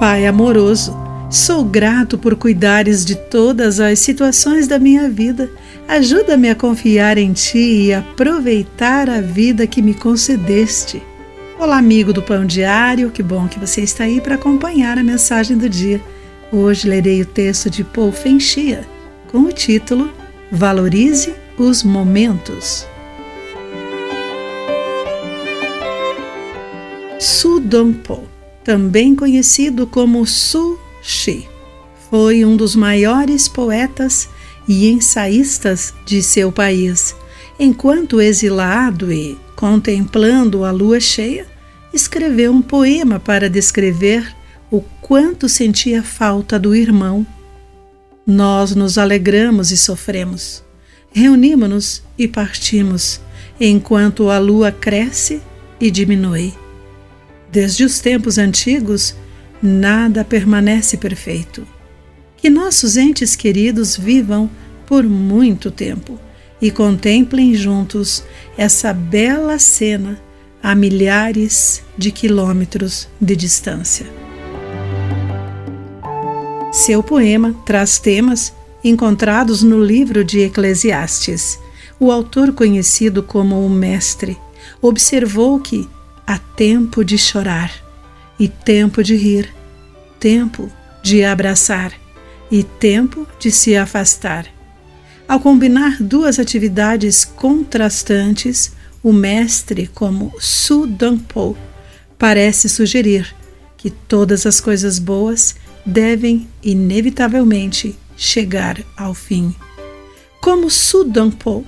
Pai amoroso, sou grato por cuidares de todas as situações da minha vida. Ajuda-me a confiar em Ti e aproveitar a vida que me concedeste. Olá, amigo do Pão Diário, que bom que você está aí para acompanhar a mensagem do dia. Hoje lerei o texto de Paul Fenchia com o título Valorize os Momentos. Su Dongpo também conhecido como Su Shi. Foi um dos maiores poetas e ensaístas de seu país. Enquanto exilado e contemplando a lua cheia, escreveu um poema para descrever o quanto sentia falta do irmão. Nós nos alegramos e sofremos, reunimos-nos e partimos, enquanto a lua cresce e diminui. Desde os tempos antigos, nada permanece perfeito. Que nossos entes queridos vivam por muito tempo e contemplem juntos essa bela cena a milhares de quilômetros de distância. Seu poema traz temas encontrados no livro de Eclesiastes. O autor, conhecido como o Mestre, observou que Há tempo de chorar e tempo de rir, tempo de abraçar e tempo de se afastar. Ao combinar duas atividades contrastantes, o mestre, como Su Dongpo, parece sugerir que todas as coisas boas devem inevitavelmente chegar ao fim. Como Su Dongpo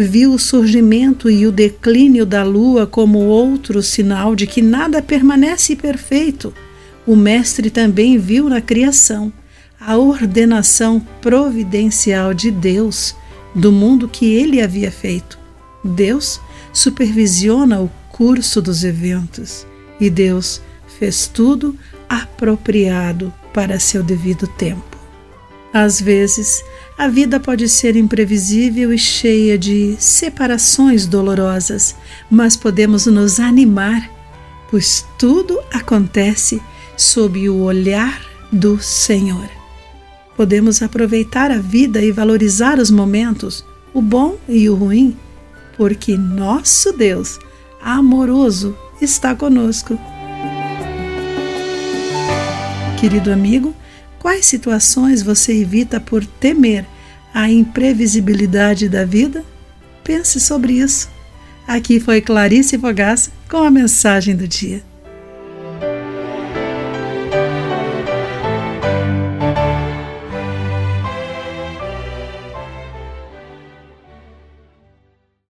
viu o surgimento e o declínio da lua como outro sinal de que nada permanece perfeito. O Mestre também viu na criação a ordenação providencial de Deus do mundo que ele havia feito. Deus supervisiona o curso dos eventos e Deus fez tudo apropriado para seu devido tempo. Às vezes, a vida pode ser imprevisível e cheia de separações dolorosas, mas podemos nos animar, pois tudo acontece sob o olhar do Senhor. Podemos aproveitar a vida e valorizar os momentos, o bom e o ruim, porque nosso Deus amoroso está conosco. Querido amigo, Quais situações você evita por temer a imprevisibilidade da vida? Pense sobre isso. Aqui foi Clarice Fogaça com a mensagem do dia.